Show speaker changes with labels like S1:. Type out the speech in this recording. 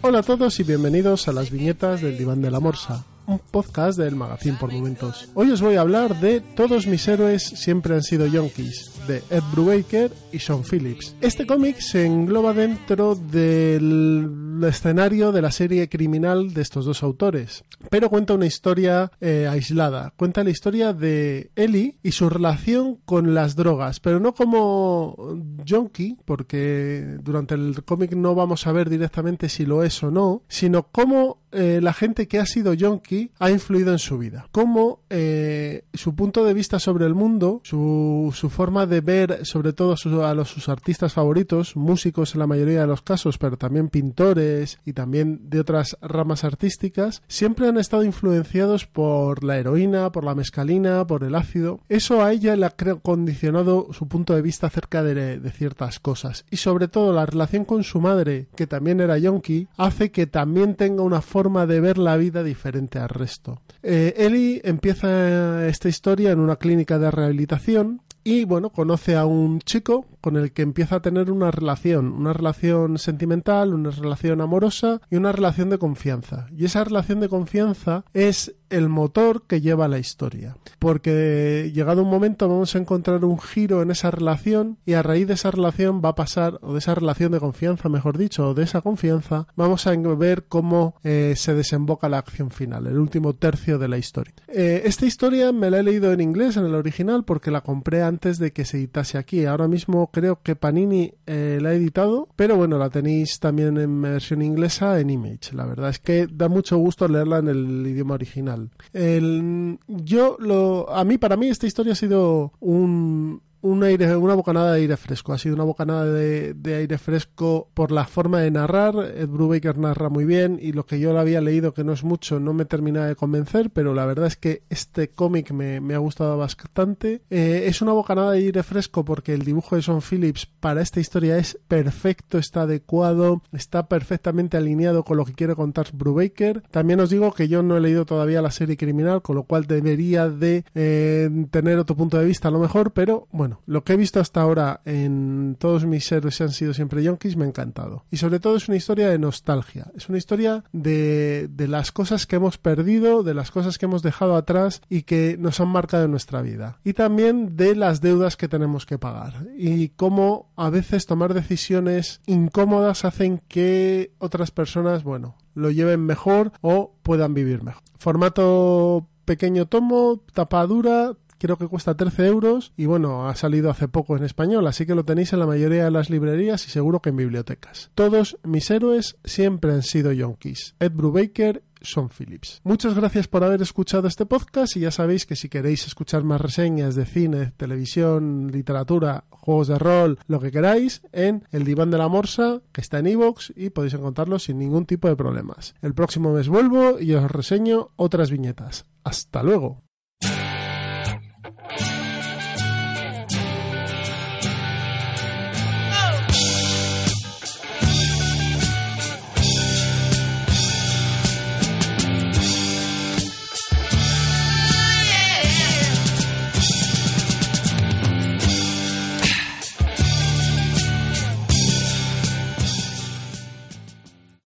S1: Hola a todos y bienvenidos a las viñetas del Diván de la Morsa, un podcast del Magazine por Momentos. Hoy os voy a hablar de Todos mis héroes siempre han sido yonkis, de Ed Brubaker y Sean Phillips. Este cómic se engloba dentro del escenario de la serie criminal de estos dos autores, pero cuenta una historia eh, aislada. Cuenta la historia de Ellie y su relación con las drogas, pero no como junkie, porque durante el cómic no vamos a ver directamente si lo es o no, sino cómo eh, la gente que ha sido yonki ha influido en su vida. Cómo eh, su punto de vista sobre el mundo, su, forma de ver sobre todo a los, sus artistas favoritos, músicos en la mayoría de los casos, pero también pintores y también de otras ramas artísticas, siempre han estado influenciados por la heroína, por la mescalina, por el ácido. Eso a ella le ha condicionado su punto de vista acerca de, ciertas cosas. Y sobre todo la relación con su madre, que también era yonki, hace que también tenga una forma forma de ver la vida diferente al resto. Eh, Ellie empieza esta historia en una clínica de rehabilitación y bueno, conoce a un chico con el que empieza a tener una relación, una relación sentimental, una relación amorosa y una relación de confianza. Y esa relación de confianza es el motor que lleva la historia. Porque llegado un momento vamos a encontrar un giro en esa relación y a raíz de esa relación va a pasar, o de esa relación de confianza, mejor dicho, o de esa confianza, vamos a ver cómo eh, se desemboca la acción final, el último tercio de la historia. Eh, esta historia me la he leído en inglés, en el original, porque la compré antes de que se editase aquí. Ahora mismo creo que Panini eh, la ha editado, pero bueno, la tenéis también en versión inglesa en Image. La verdad es que da mucho gusto leerla en el idioma original. El, yo lo, a mí, para mí, esta historia ha sido un, una bocanada de aire fresco. Ha sido una bocanada de, aire fresco por la forma de narrar. Ed Brubaker narra muy bien y lo que yo le había leído, que no es mucho, no me termina de convencer, pero la verdad es que este cómic me, ha gustado bastante. Eh, es una bocanada de aire fresco porque el dibujo de Son Phillips para esta historia es perfecto, está adecuado, está perfectamente alineado con lo que quiere contar Brubaker. También os digo que yo no he leído todavía la serie criminal, con lo cual debería de eh, tener otro punto de vista a lo mejor, pero bueno, lo que he visto hasta ahora en todos mis héroes han sido siempre yonkis, me ha encantado. Y sobre todo es una historia de nostalgia, es una historia de, de las cosas que hemos perdido, de las cosas que hemos dejado atrás y que nos han marcado en nuestra vida. Y también de las deudas que tenemos que pagar y cómo a veces tomar decisiones incómodas hacen que otras personas, bueno, lo lleven mejor o puedan vivir mejor. Formato pequeño tomo, tapa dura, creo que cuesta 13 euros y bueno, ha salido hace poco en español, así que lo tenéis en la mayoría de las librerías y seguro que en bibliotecas. Todos mis héroes siempre han sido yonkis. Ed Brubaker son Phillips. Muchas gracias por haber escuchado este podcast y ya sabéis que si queréis escuchar más reseñas de cine, televisión, literatura, juegos de rol, lo que queráis, en El Diván de la Morsa, que está en iVoox y podéis encontrarlo sin ningún tipo de problemas. El próximo mes vuelvo y os reseño otras viñetas. Hasta luego.